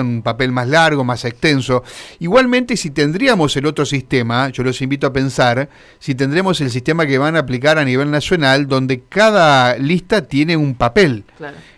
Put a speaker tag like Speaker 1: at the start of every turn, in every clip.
Speaker 1: un papel más largo, más extenso. Igualmente, si tendríamos el otro sistema, yo los invito a pensar, si tendremos el sistema que van a aplicar a nivel nacional, donde cada lista tiene un papel.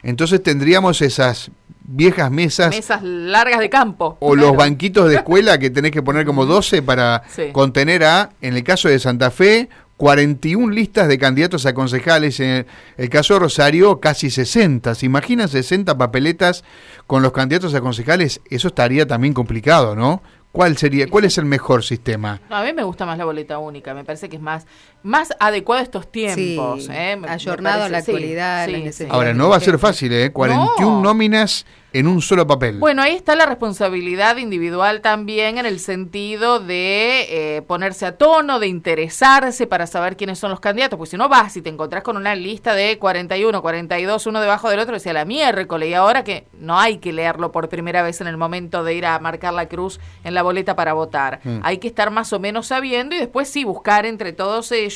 Speaker 1: Entonces tendríamos esas viejas mesas.
Speaker 2: Mesas largas de campo.
Speaker 1: O los banquitos de escuela que tenés que poner como 12 para contener a, en el caso de Santa Fe, 41 listas de candidatos a concejales. En el caso de Rosario, casi 60. ¿Se imaginan 60 papeletas con los candidatos a concejales? Eso estaría también complicado, ¿no? ¿Cuál sería, cuál es el mejor sistema?
Speaker 2: a mí me gusta más la boleta única, me parece que es más, más adecuado a estos tiempos. Sí,
Speaker 3: ¿eh? ayornado a la actualidad.
Speaker 1: Ahora, no va a ser fácil, ¿eh? 41 nóminas en un solo papel.
Speaker 2: Bueno, ahí está la responsabilidad individual también en el sentido de eh, ponerse a tono, de interesarse para saber quiénes son los candidatos, porque si no vas y te encontrás con una lista de 41, 42, uno debajo del otro, decía la miércoles, y ahora que no hay que leerlo por primera vez en el momento de ir a marcar la cruz en la boleta para votar. Mm. Hay que estar más o menos sabiendo y después sí buscar entre todos ellos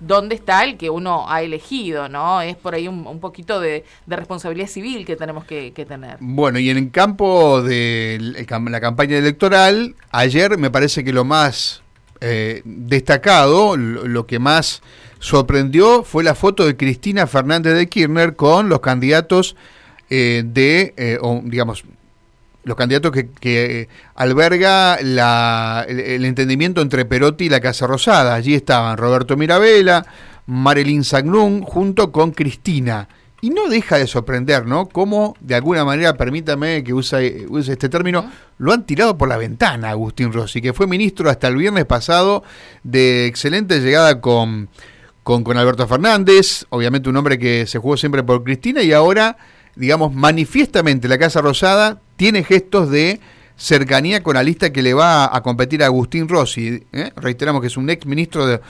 Speaker 2: dónde está el que uno ha elegido, ¿no? Es por ahí un, poquito de, responsabilidad civil que tenemos que, que tener.
Speaker 1: Bueno, y en el campo de la campaña electoral, ayer me parece que lo más eh, destacado, lo, que más sorprendió fue la foto de Cristina Fernández de Kirchner con los candidatos eh, de, eh, digamos, los candidatos que, alberga el, entendimiento entre Perotti y la Casa Rosada. Allí estaban Roberto Mirabella, Marilyn Sagnún, junto con Cristina. Y no deja de sorprender, ¿no? Cómo, de alguna manera, permítame que use, este término, lo han tirado por la ventana Agustín Rossi, que fue ministro hasta el viernes pasado de excelente llegada con, con Alberto Fernández, obviamente un hombre que se jugó siempre por Cristina y ahora, digamos, manifiestamente la Casa Rosada tiene gestos de cercanía con la lista que le va a competir a Agustín Rossi. ¿eh? Reiteramos que es un ex ministro de,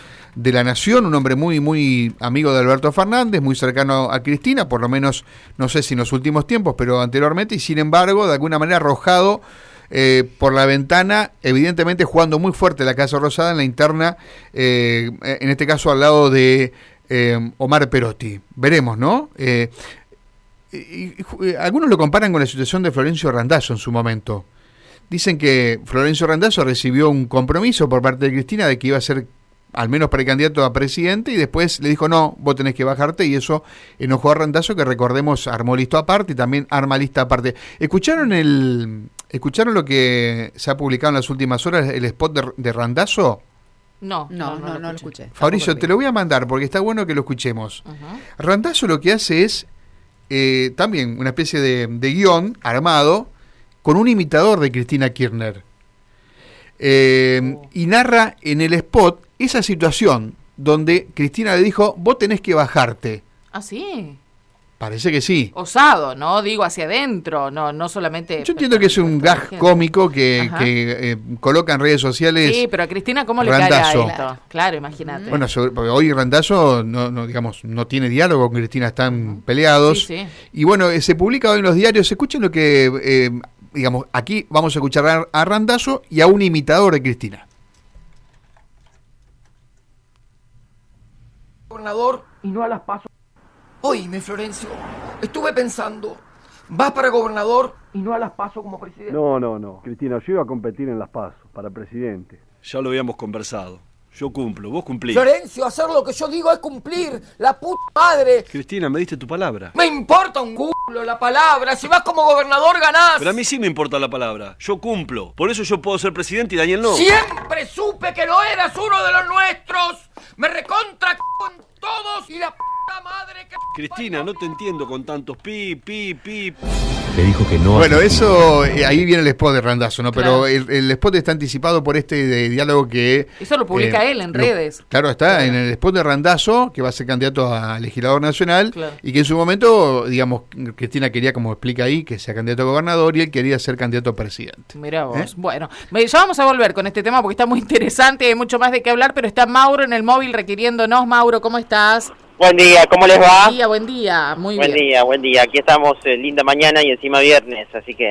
Speaker 1: la Nación, un hombre muy, muy amigo de Alberto Fernández, muy cercano a Cristina, por lo menos, no sé si en los últimos tiempos, pero anteriormente, y sin embargo, de alguna manera arrojado eh, por la ventana, evidentemente jugando muy fuerte la Casa Rosada en la interna, eh, en este caso al lado de Omar Perotti. Veremos, ¿no? Algunos lo comparan con la situación de Florencio Randazzo en su momento. Dicen que Florencio Randazzo recibió un compromiso por parte de Cristina de que iba a ser al menos precandidato a presidente y después le dijo no, vos tenés que bajarte y eso enojó a Randazzo que recordemos armó listo aparte y también arma lista aparte. ¿Escucharon el escucharon lo que se ha publicado en las últimas horas el spot de, de Randazzo?
Speaker 2: No, no, no, no, lo escuché.
Speaker 1: Fabricio, te lo voy a mandar porque está bueno que lo escuchemos. Randazzo lo que hace es eh, también una especie de, de guion armado con un imitador de Cristina Kirchner. Eh, y narra en el spot esa situación donde Cristina le dijo, vos tenés que bajarte.
Speaker 2: Ah, sí.
Speaker 1: Parece que sí.
Speaker 2: Osado, ¿no? Digo, hacia adentro, no no solamente...
Speaker 1: Yo entiendo que es un gag cómico que, que eh, coloca en redes sociales...
Speaker 2: Sí, pero a Cristina, ¿cómo le cae a esto? Claro, imagínate.
Speaker 1: Bueno, porque hoy Randazo, no, no, digamos, no tiene diálogo con Cristina, están peleados. Sí, sí. Y bueno, eh, se publica hoy en los diarios, escuchen lo que... Eh, digamos, aquí vamos a escuchar a Randazo y a un imitador de Cristina.
Speaker 4: Gobernador y no a las pasos Oíme, Florencio, estuve pensando, vas para gobernador y no a las paso como presidente.
Speaker 5: No, no, no. Cristina, yo iba a competir en las pasos para presidente.
Speaker 6: Ya lo habíamos conversado. Yo cumplo, vos cumplís.
Speaker 4: Florencio, hacer lo que yo digo es cumplir. La puta madre.
Speaker 6: Cristina, me diste tu palabra.
Speaker 4: Me importa un culo la palabra. Si vas como gobernador, ganás.
Speaker 6: Pero a mí sí me importa la palabra. Yo cumplo. Por eso yo puedo ser presidente y Daniel no.
Speaker 4: Siempre supe que no eras uno de los nuestros. Me recontra con todos y la
Speaker 6: Cristina, no te entiendo con tantos pi, pi, pi.
Speaker 1: Le dijo que no. Bueno, eso, eh, ahí viene el spot de Randazo, ¿no? Pero el, spot está anticipado por este diálogo que...
Speaker 2: Eso lo publica eh, él en redes.
Speaker 1: Claro, está en el spot de Randazo, que va a ser candidato a legislador nacional, y que en su momento, digamos, Cristina quería, como explica ahí, que sea candidato a gobernador y él quería ser candidato a presidente.
Speaker 2: Mira vos. ¿Eh? Bueno, ya vamos a volver con este tema porque está muy interesante, hay mucho más de qué hablar, pero está Mauro en el móvil requiriéndonos. Mauro, ¿cómo estás?
Speaker 7: Buen día, ¿cómo les va?
Speaker 2: Buen día, buen día, muy
Speaker 7: bien.
Speaker 2: Buen
Speaker 7: día, buen día. Aquí estamos, eh, linda mañana y encima viernes, así que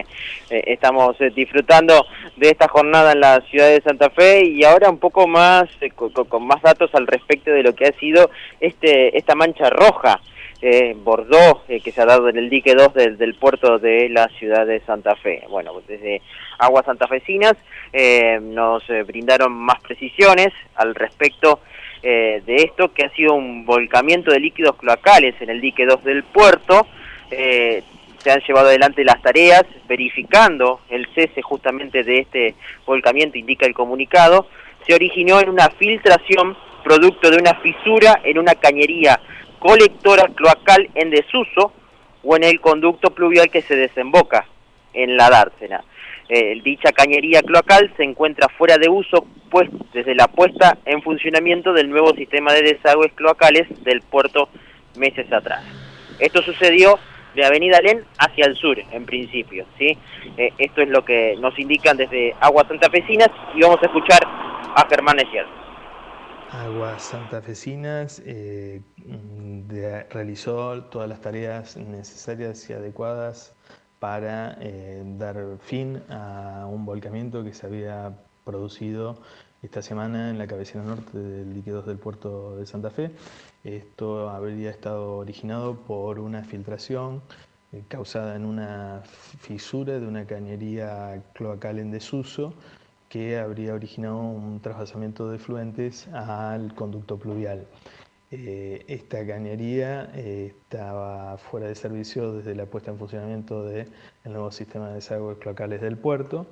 Speaker 7: eh, estamos eh, disfrutando de esta jornada en la ciudad de Santa Fe y ahora un poco más, con, más datos al respecto de lo que ha sido este esta mancha roja eh, Bordó eh, que se ha dado en el dique 2 del, del, puerto de la ciudad de Santa Fe. Bueno, desde Aguas Santafesinas eh, nos brindaron más precisiones al respecto de esto, que ha sido un volcamiento de líquidos cloacales en el dique 2 del puerto. se han llevado adelante las tareas verificando el cese justamente de este volcamiento, indica el comunicado. Se originó en una filtración producto de una fisura en una cañería colectora cloacal en desuso o en el conducto pluvial que se desemboca en la dársena. Eh, dicha cañería cloacal se encuentra fuera de uso pues, desde la puesta en funcionamiento del nuevo sistema de desagües cloacales del puerto meses atrás. Esto sucedió de Avenida Len hacia el sur, en principio. ¿sí? Eh, esto es lo que nos indican desde Aguas Santafesinas y vamos a escuchar a Germán Esier.
Speaker 8: Aguas Santafesinas eh, realizó todas las tareas necesarias y adecuadas para eh, dar fin a un volcamiento que se había producido esta semana en la cabecera norte del líquidos del puerto de Santa Fe. Esto habría estado originado por una filtración eh, causada en una fisura de una cañería cloacal en desuso que habría originado un trasvasamiento de fluentes al conducto pluvial. Eh, esta cañería eh, estaba fuera de servicio desde la puesta en funcionamiento del nuevo sistema de desagües cloacales del puerto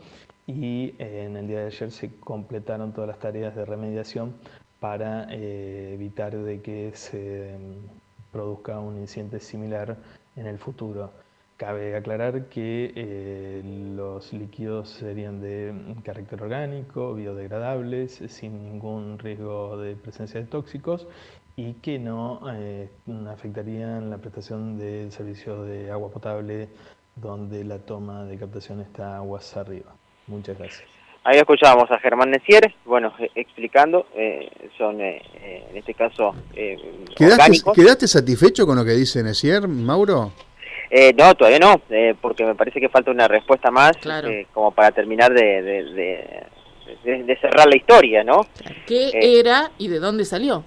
Speaker 8: y eh, en el día de ayer se completaron todas las tareas de remediación para evitar de que se mm, produzca un incidente similar en el futuro. Cabe aclarar que eh, los líquidos serían de carácter orgánico, biodegradables, sin ningún riesgo de presencia de tóxicos y que no eh, afectarían la prestación del servicio de agua potable donde la toma de captación está aguas arriba. Muchas gracias.
Speaker 7: Ahí escuchábamos a Germán Necier, bueno, eh, explicando, son en este caso
Speaker 1: ¿Quedaste, ¿Quedaste satisfecho con lo que dice Necier, Mauro?
Speaker 7: Eh, no, todavía no, eh, porque me parece que falta una respuesta más eh, como para terminar de, de, cerrar la historia, ¿no?
Speaker 2: ¿Qué era y de dónde salió?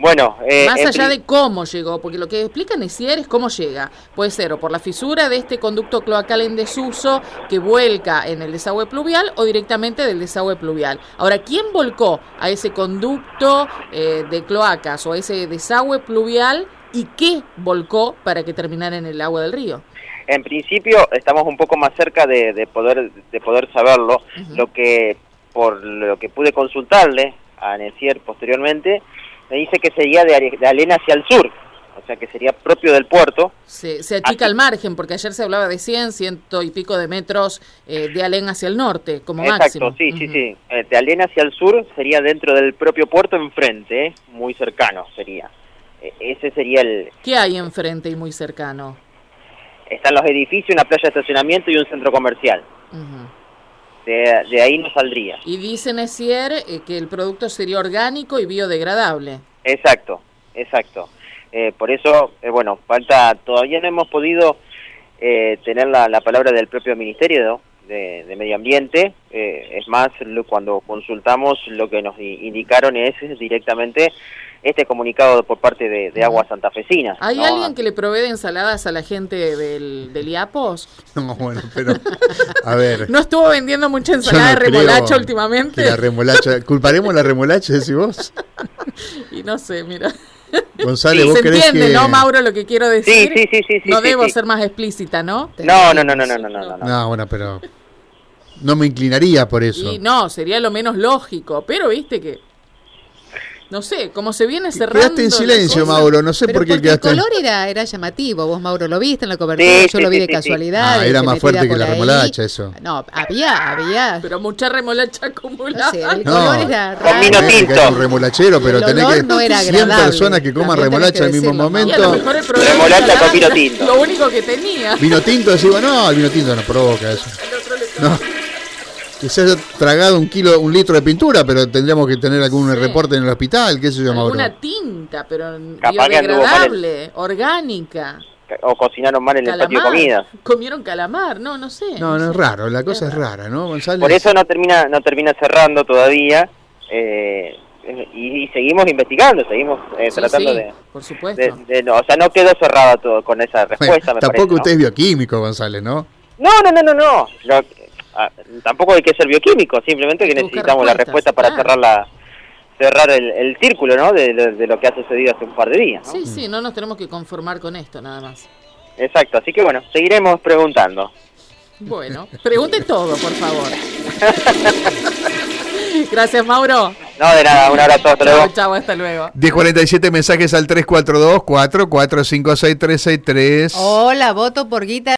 Speaker 7: Bueno,
Speaker 2: más allá de cómo llegó, porque lo que explica Necier es cómo llega. Puede ser o por la fisura de este conducto cloacal en desuso que vuelca en el desagüe pluvial o directamente del desagüe pluvial. Ahora, ¿quién volcó a ese conducto de cloacas o a ese desagüe pluvial y qué volcó para que terminara en el agua del río?
Speaker 7: En principio estamos un poco más cerca de, poder de poder saberlo. Lo que por lo que pude consultarle a Necier posteriormente me dice que sería de, de Alena hacia el sur, o sea que sería propio del puerto.
Speaker 2: Se, se achica al margen, porque ayer se hablaba de 100, ciento y pico de metros eh, de Alén hacia el norte, como
Speaker 7: Exacto, sí, sí, sí. Eh, de Alén hacia el sur sería dentro del propio puerto enfrente, eh, muy cercano sería. Ese sería el...
Speaker 2: ¿Qué hay enfrente y muy cercano?
Speaker 7: Están los edificios, una playa de estacionamiento y un centro comercial. de, ahí no saldría.
Speaker 2: Y dice Nessier eh, que el producto sería orgánico y biodegradable.
Speaker 7: Exacto, exacto. Eh, por eso, eh, bueno, falta, todavía no hemos podido tener la, la, palabra del propio Ministerio de, de Medio Ambiente. es más, cuando consultamos lo que nos indicaron es directamente este comunicado por parte de, de Aguas Santafesinas.
Speaker 2: ¿Hay alguien que le provee de ensaladas a la gente del, del IAPOS?
Speaker 1: No, bueno, pero a ver.
Speaker 2: ¿No estuvo vendiendo mucha ensalada de remolacha últimamente?
Speaker 1: La remolacha, ¿culparemos la remolacha, decís vos?
Speaker 2: y no sé, mira.
Speaker 1: González, ¿vos
Speaker 2: se entiende, ¿no, Mauro, lo que quiero decir?
Speaker 7: Sí, sí, sí. sí
Speaker 2: no debo ser más explícita, ¿no?
Speaker 7: No, no, no, no, no, no, no.
Speaker 1: No, bueno, pero no me inclinaría por eso.
Speaker 2: Y no, sería lo menos lógico, pero viste que no sé, como se viene cerrando.
Speaker 1: Quedaste en silencio, Mauro, no sé por qué quedaste.
Speaker 3: El color era, era llamativo. Vos, Mauro, lo viste en la cobertura, yo lo vi de casualidad.
Speaker 1: Ah, era más fuerte que la remolacha, eso.
Speaker 3: No, había, había.
Speaker 2: Pero mucha remolacha acumulada.
Speaker 3: No el color era
Speaker 7: raro. Con vino tinto.
Speaker 1: un remolachero, pero tenés que. No era 100 personas que coman remolacha al mismo momento.
Speaker 7: remolacha con vino tinto.
Speaker 2: Lo único que tenía.
Speaker 1: Vino tinto, decimos, no, el vino tinto no provoca eso. No que se haya tragado un kilo, un litro de pintura, pero tendríamos que tener algún reporte en el hospital, qué se llama
Speaker 2: Una tinta, pero biodegradable, orgánica.
Speaker 7: O cocinaron mal en el patio de comida.
Speaker 2: Comieron calamar, no, no sé.
Speaker 1: No, no, es raro, la cosa es rara, ¿no, González?
Speaker 7: Por eso no termina, no termina cerrando todavía. Eh, eh, y, seguimos investigando, seguimos eh, tratando de,
Speaker 2: por supuesto.
Speaker 7: no, o sea, no quedó cerrado todo con esa respuesta.
Speaker 1: tampoco usted es bioquímico, González, ¿no?
Speaker 7: No, no, no, no, no. Tampoco hay que ser bioquímico, simplemente que necesitamos la respuesta para cerrar la cerrar el, círculo, ¿no? De, lo que ha sucedido hace un par de días.
Speaker 2: Sí, sí, no nos tenemos que conformar con esto, nada más.
Speaker 7: Exacto, así que bueno, seguiremos preguntando.
Speaker 2: Bueno, pregunte todo, por favor. Gracias, Mauro.
Speaker 7: No, de nada, un abrazo, hasta luego.
Speaker 2: Chao, hasta luego.
Speaker 1: 1047 mensajes al 342 4 456 363.
Speaker 3: Hola, voto por Guita.